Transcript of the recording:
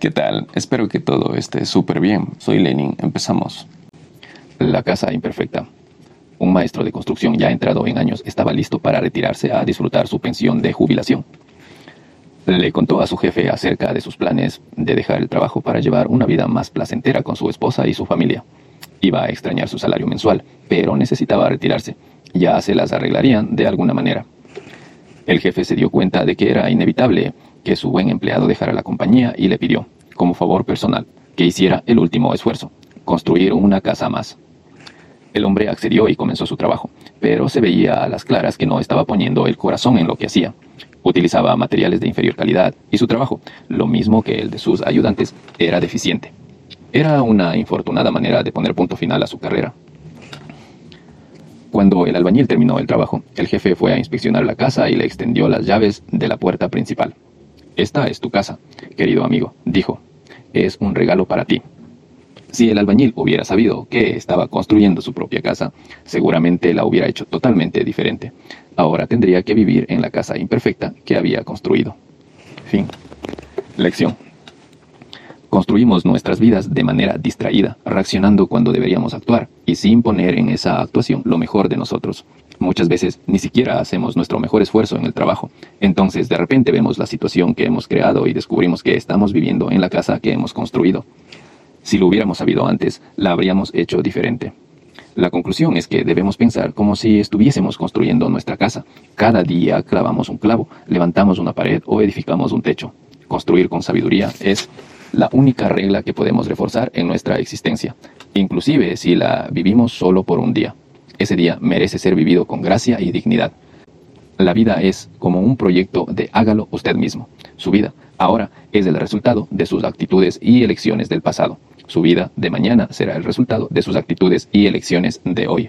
¿Qué tal? Espero que todo esté súper bien. Soy Lenin. Empezamos. La casa imperfecta. Un maestro de construcción ya entrado en años estaba listo para retirarse a disfrutar su pensión de jubilación. Le contó a su jefe acerca de sus planes de dejar el trabajo para llevar una vida más placentera con su esposa y su familia. Iba a extrañar su salario mensual, pero necesitaba retirarse. Ya se las arreglarían de alguna manera. El jefe se dio cuenta de que era inevitable que su buen empleado dejara la compañía y le pidió, como favor personal, que hiciera el último esfuerzo, construir una casa más. El hombre accedió y comenzó su trabajo, pero se veía a las claras que no estaba poniendo el corazón en lo que hacía. Utilizaba materiales de inferior calidad y su trabajo, lo mismo que el de sus ayudantes, era deficiente. Era una infortunada manera de poner punto final a su carrera. Cuando el albañil terminó el trabajo, el jefe fue a inspeccionar la casa y le extendió las llaves de la puerta principal. Esta es tu casa, querido amigo, dijo. Es un regalo para ti. Si el albañil hubiera sabido que estaba construyendo su propia casa, seguramente la hubiera hecho totalmente diferente. Ahora tendría que vivir en la casa imperfecta que había construido. Fin. Lección. Construimos nuestras vidas de manera distraída, reaccionando cuando deberíamos actuar y sin poner en esa actuación lo mejor de nosotros. Muchas veces ni siquiera hacemos nuestro mejor esfuerzo en el trabajo. Entonces de repente vemos la situación que hemos creado y descubrimos que estamos viviendo en la casa que hemos construido. Si lo hubiéramos sabido antes, la habríamos hecho diferente. La conclusión es que debemos pensar como si estuviésemos construyendo nuestra casa. Cada día clavamos un clavo, levantamos una pared o edificamos un techo. Construir con sabiduría es la única regla que podemos reforzar en nuestra existencia, inclusive si la vivimos solo por un día. Ese día merece ser vivido con gracia y dignidad. La vida es como un proyecto de hágalo usted mismo. Su vida ahora es el resultado de sus actitudes y elecciones del pasado. Su vida de mañana será el resultado de sus actitudes y elecciones de hoy.